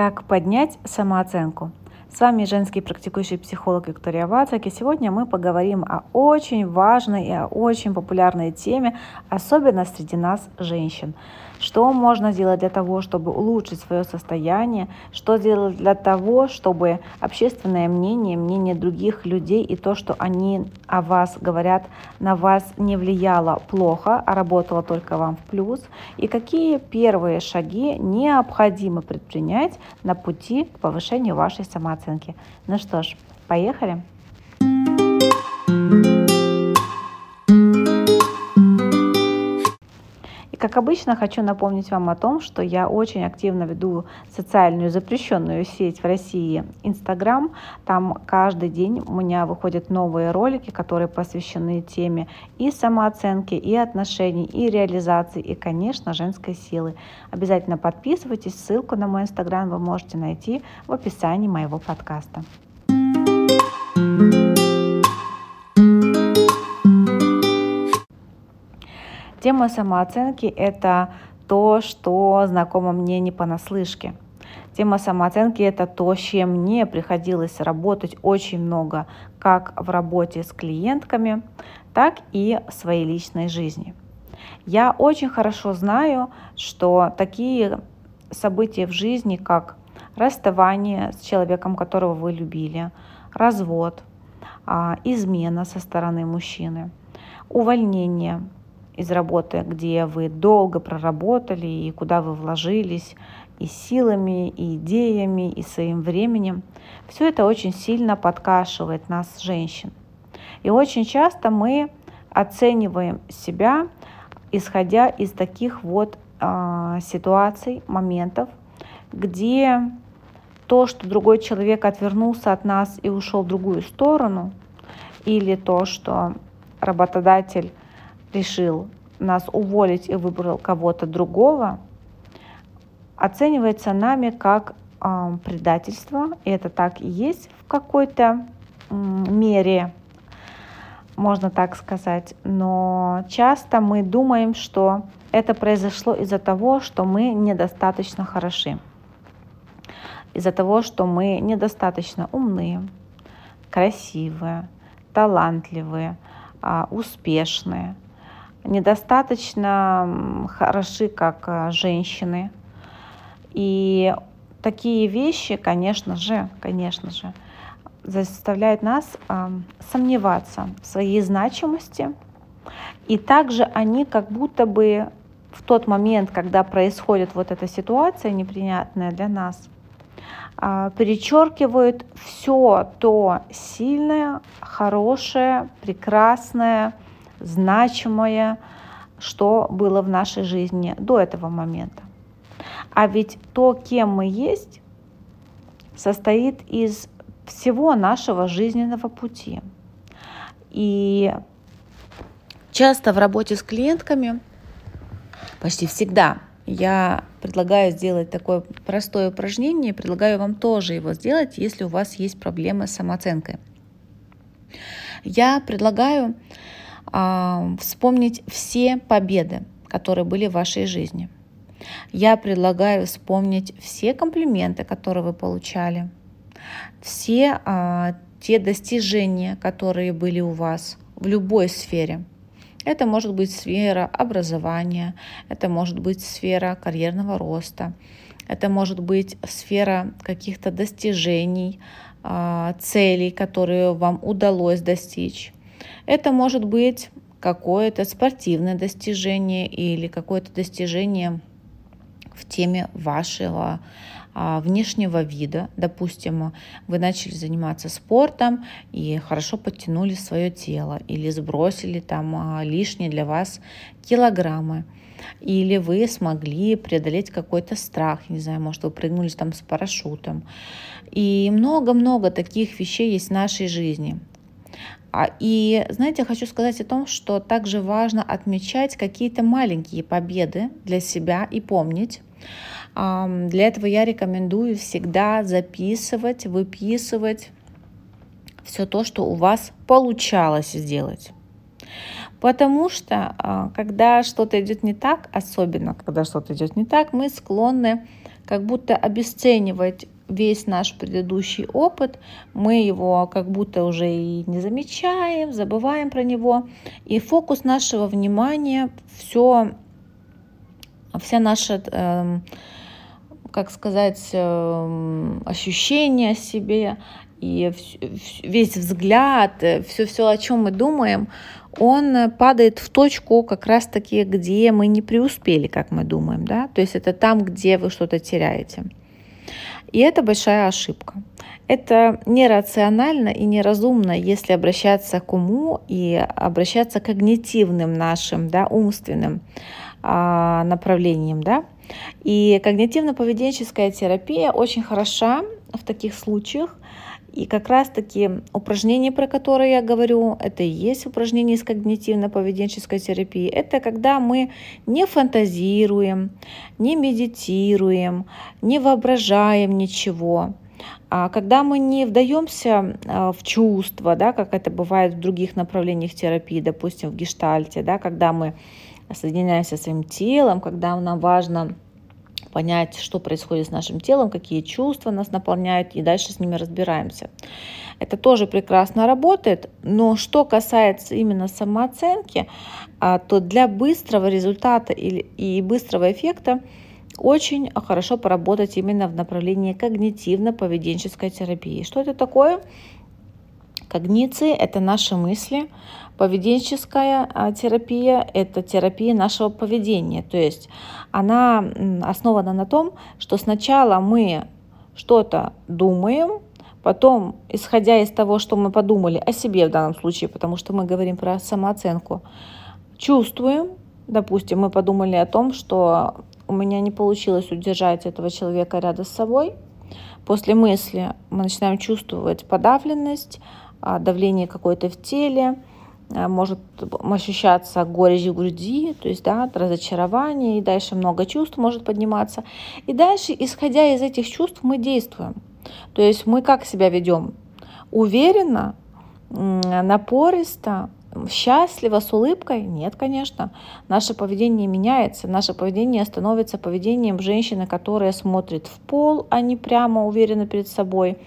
Как поднять самооценку? С вами женский практикующий психолог Виктория Вацак, и сегодня мы поговорим о очень важной и о очень популярной теме, особенно среди нас, женщин. Что можно сделать для того, чтобы улучшить свое состояние? Что сделать для того, чтобы общественное мнение, мнение других людей и то, что они о вас говорят, на вас не влияло плохо, а работало только вам в плюс? И какие первые шаги необходимо предпринять на пути к повышению вашей самооценки? Ну что ж, поехали! Как обычно, хочу напомнить вам о том, что я очень активно веду социальную запрещенную сеть в России Инстаграм. Там каждый день у меня выходят новые ролики, которые посвящены теме и самооценки, и отношений, и реализации, и, конечно, женской силы. Обязательно подписывайтесь. Ссылку на мой Инстаграм вы можете найти в описании моего подкаста. Тема самооценки – это то, что знакомо мне не понаслышке. Тема самооценки – это то, с чем мне приходилось работать очень много, как в работе с клиентками, так и в своей личной жизни. Я очень хорошо знаю, что такие события в жизни, как расставание с человеком, которого вы любили, развод, а, измена со стороны мужчины, увольнение – из работы, где вы долго проработали и куда вы вложились и силами, и идеями, и своим временем. Все это очень сильно подкашивает нас, женщин. И очень часто мы оцениваем себя, исходя из таких вот э, ситуаций, моментов, где то, что другой человек отвернулся от нас и ушел в другую сторону, или то, что работодатель решил нас уволить и выбрал кого-то другого, оценивается нами как э, предательство. И это так и есть в какой-то э, мере, можно так сказать. Но часто мы думаем, что это произошло из-за того, что мы недостаточно хороши. Из-за того, что мы недостаточно умные, красивые, талантливые, э, успешные – недостаточно хороши, как э, женщины. И такие вещи, конечно же, конечно же, заставляют нас сомневаться в своей значимости. И также они как будто бы в тот момент, когда происходит вот эта ситуация неприятная для нас, э, перечеркивают все то сильное, хорошее, прекрасное, значимое, что было в нашей жизни до этого момента. А ведь то, кем мы есть, состоит из всего нашего жизненного пути. И часто в работе с клиентками, почти всегда, я предлагаю сделать такое простое упражнение, предлагаю вам тоже его сделать, если у вас есть проблемы с самооценкой. Я предлагаю вспомнить все победы, которые были в вашей жизни. Я предлагаю вспомнить все комплименты, которые вы получали, все а, те достижения, которые были у вас в любой сфере. Это может быть сфера образования, это может быть сфера карьерного роста, это может быть сфера каких-то достижений, а, целей, которые вам удалось достичь. Это может быть какое-то спортивное достижение или какое-то достижение в теме вашего а, внешнего вида. Допустим, вы начали заниматься спортом и хорошо подтянули свое тело или сбросили там а, лишние для вас килограммы. Или вы смогли преодолеть какой-то страх, не знаю, может, вы прыгнули там с парашютом. И много-много таких вещей есть в нашей жизни. А, и, знаете, хочу сказать о том, что также важно отмечать какие-то маленькие победы для себя и помнить. Для этого я рекомендую всегда записывать, выписывать все то, что у вас получалось сделать. Потому что, а, когда что-то идет не так, особенно когда что-то идет не так, мы склонны как будто обесценивать весь наш предыдущий опыт, мы его как будто уже и не замечаем, забываем про него, и фокус нашего внимания, все, вся наша, э, как сказать, э, ощущение о себе и весь взгляд, все-все, о чем мы думаем, он падает в точку как раз-таки, где мы не преуспели, как мы думаем, да, то есть это там, где вы что-то теряете. И это большая ошибка. Это нерационально и неразумно, если обращаться к уму и обращаться к когнитивным нашим, да, умственным а, направлениям, да. И когнитивно-поведенческая терапия очень хороша в таких случаях, и как раз-таки упражнения, про которые я говорю, это и есть упражнения из когнитивно-поведенческой терапии. Это когда мы не фантазируем, не медитируем, не воображаем ничего. А когда мы не вдаемся а, в чувства, да, как это бывает в других направлениях терапии, допустим, в гештальте, да, когда мы соединяемся со своим телом, когда нам важно понять, что происходит с нашим телом, какие чувства нас наполняют, и дальше с ними разбираемся. Это тоже прекрасно работает, но что касается именно самооценки, а, то для быстрого результата и быстрого эффекта очень хорошо поработать именно в направлении когнитивно-поведенческой терапии. Что это такое? Когниции – это наши мысли, Поведенческая а, терапия – это терапия нашего поведения, то есть она основана на том, что сначала мы что-то думаем, потом, исходя из того, что мы подумали о себе в данном случае, потому что мы говорим про самооценку, чувствуем, допустим, мы подумали о том, что у меня не получилось удержать этого человека рядом с собой, после мысли мы начинаем чувствовать подавленность, давление какое-то в теле, Э, может ощущаться горечь в груди, то есть да, разочарование, и дальше много чувств может подниматься. И дальше, исходя из этих чувств, мы действуем. То есть мы как себя ведем? Уверенно, напористо, счастливо, с улыбкой? Нет, конечно. Наше поведение меняется. Наше поведение становится поведением женщины, которая смотрит в пол, а не прямо уверенно перед собой.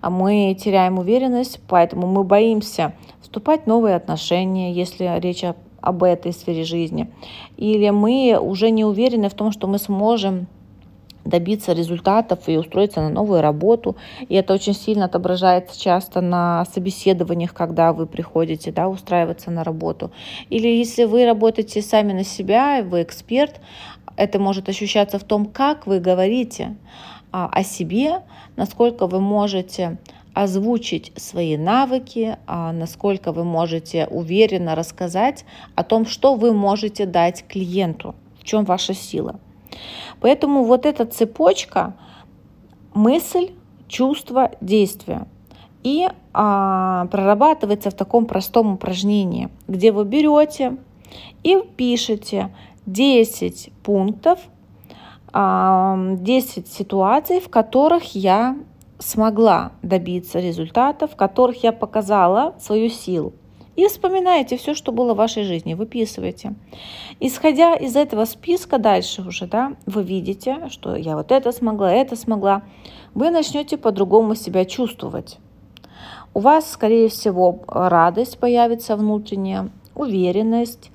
А мы теряем уверенность, поэтому мы боимся вступать в новые отношения, если речь об этой сфере жизни. Или мы уже не уверены в том, что мы сможем добиться результатов и устроиться на новую работу. И это очень сильно отображается часто на собеседованиях, когда вы приходите да, устраиваться на работу. Или если вы работаете сами на себя, вы эксперт, это может ощущаться в том, как вы говорите о себе, насколько вы можете озвучить свои навыки, а, насколько вы можете уверенно рассказать о том, что вы можете дать клиенту, в чем ваша сила. Поэтому вот эта цепочка мысль, чувство, действие. И а, прорабатывается в таком простом упражнении, где вы берете и пишете 10 пунктов, 10 а, ситуаций, в которых я смогла добиться результатов, в которых я показала свою силу. И вспоминайте все, что было в вашей жизни, выписывайте. Исходя из этого списка дальше уже, да, вы видите, что я вот это смогла, это смогла, вы начнете по-другому себя чувствовать. У вас, скорее всего, радость появится внутренняя, уверенность,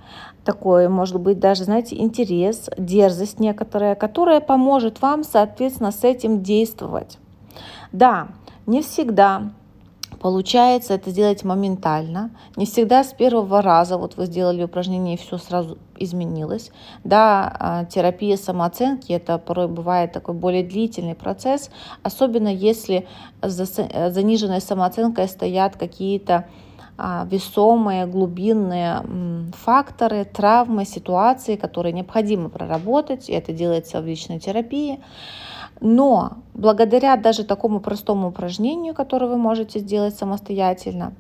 такой, может быть, даже, знаете, интерес, дерзость некоторая, которая поможет вам, соответственно, с этим действовать. Да, не всегда получается это сделать моментально. Не всегда с первого раза вот вы сделали упражнение и все сразу изменилось. Да, а, терапия самооценки это порой бывает такой более длительный процесс, особенно если за заниженной самооценкой стоят какие-то весомые, глубинные факторы, травмы, ситуации, которые необходимо проработать, и это делается в личной терапии. Но благодаря даже такому простому упражнению, которое вы можете сделать самостоятельно,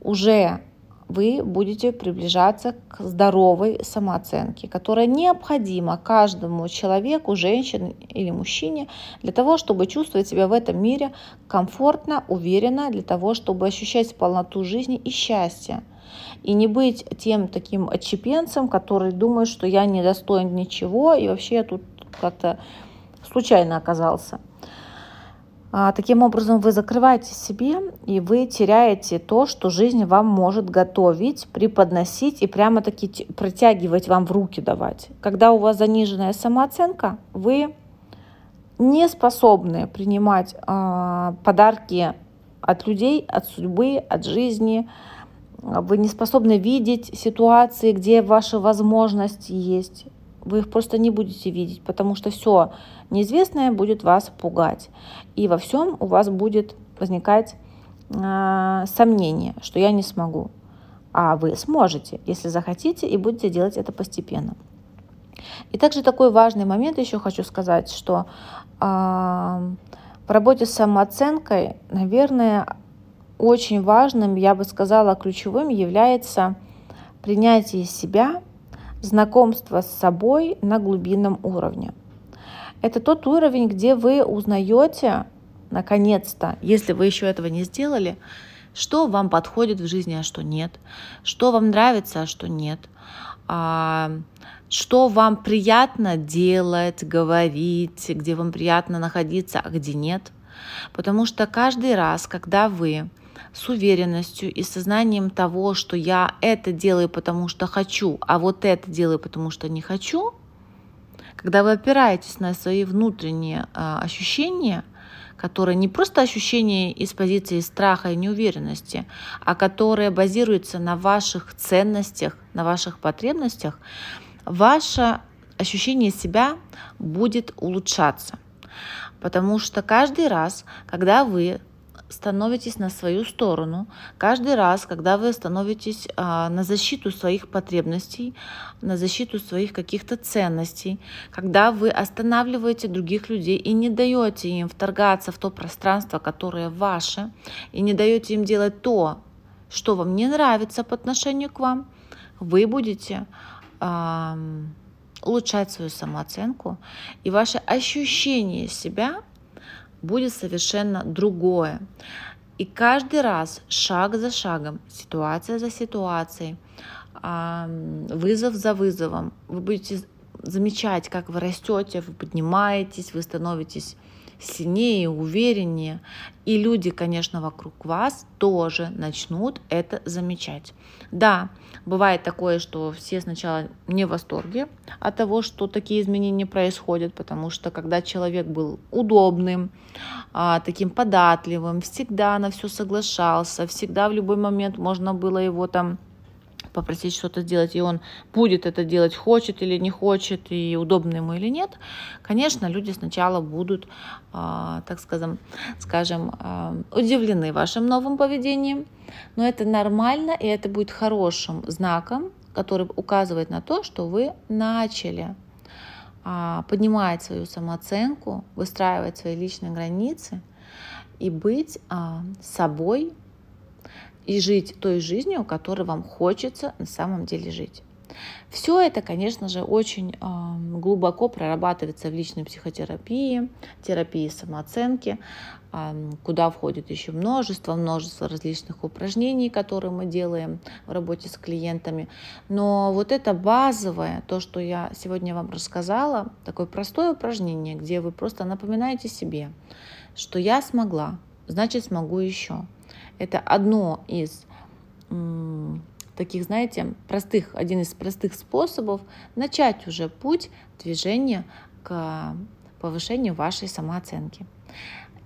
уже вы будете приближаться к здоровой самооценке, которая необходима каждому человеку, женщине или мужчине, для того, чтобы чувствовать себя в этом мире комфортно, уверенно, для того, чтобы ощущать полноту жизни и счастья. И не быть тем таким отчепенцем, который думает, что я не достоин ничего, и вообще тут как-то случайно оказался. А, таким образом, вы закрываете себе, и вы теряете то, что жизнь вам может готовить, преподносить и прямо-таки протягивать вам в руки давать. Когда у вас заниженная самооценка, вы не способны принимать э, подарки от людей, от судьбы, от жизни. Вы не способны видеть ситуации, где ваши возможности есть. Вы их просто не будете видеть, потому что все неизвестное будет вас пугать. И во всем у вас будет возникать э, сомнение, что я не смогу. А вы сможете, если захотите, и будете делать это постепенно. И также такой важный момент еще хочу сказать, что э, в работе с самооценкой, наверное, очень важным, я бы сказала, ключевым является принятие себя, знакомство с собой на глубинном уровне. Это тот уровень, где вы узнаете, наконец-то, если вы еще этого не сделали, что вам подходит в жизни, а что нет, что вам нравится, а что нет, а, что вам приятно делать, говорить, где вам приятно находиться, а где нет. Потому что каждый раз, когда вы с уверенностью и сознанием того, что я это делаю, потому что хочу, а вот это делаю, потому что не хочу, когда вы опираетесь на свои внутренние а, ощущения, которые не просто ощущения из позиции страха и неуверенности, а которые базируются на ваших ценностях, на ваших потребностях, ваше ощущение себя будет улучшаться. Потому что каждый раз, когда вы становитесь на свою сторону. Каждый раз, когда вы становитесь а, на защиту своих потребностей, на защиту своих каких-то ценностей, когда вы останавливаете других людей и не даете им вторгаться в то пространство, которое ваше, и не даете им делать то, что вам не нравится по отношению к вам, вы будете улучшать свою самооценку, и ваше ощущение себя будет совершенно другое. И каждый раз, шаг за шагом, ситуация за ситуацией, вызов за вызовом, вы будете замечать, как вы растете, вы поднимаетесь, вы становитесь сильнее, увереннее. И люди, конечно, вокруг вас тоже начнут это замечать. Да, бывает такое, что все сначала не в восторге от того, что такие изменения происходят, потому что когда человек был удобным, а, таким податливым, всегда на все соглашался, всегда в любой момент можно было его там попросить что-то сделать, и он будет это делать, хочет или не хочет, и удобно ему или нет, конечно, люди сначала будут, э, так скажем, скажем э, удивлены вашим новым поведением, но это нормально, и это будет хорошим знаком, который указывает на то, что вы начали э, поднимать свою самооценку, выстраивать свои личные границы и быть собой и жить той жизнью, которой вам хочется на самом деле жить. Все это, конечно же, очень глубоко прорабатывается в личной психотерапии, терапии самооценки, куда входит еще множество, множество различных упражнений, которые мы делаем в работе с клиентами. Но вот это базовое, то, что я сегодня вам рассказала, такое простое упражнение, где вы просто напоминаете себе, что я смогла, значит смогу еще. Это одно из таких, знаете, простых, один из простых способов начать уже путь движения к повышению вашей самооценки.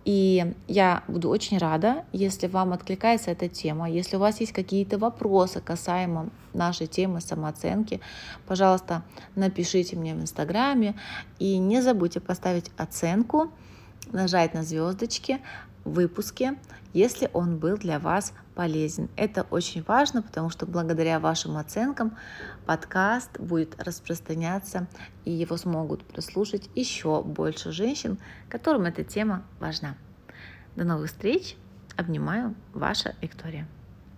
И я буду очень рада, если вам откликается эта тема, если у вас есть какие-то вопросы касаемо нашей темы самооценки, пожалуйста, напишите мне в Инстаграме и не забудьте поставить оценку, нажать на звездочки, выпуске, если он был для вас полезен. Это очень важно, потому что благодаря вашим оценкам подкаст будет распространяться и его смогут прослушать еще больше женщин, которым эта тема важна. До новых встреч! Обнимаю, ваша Виктория.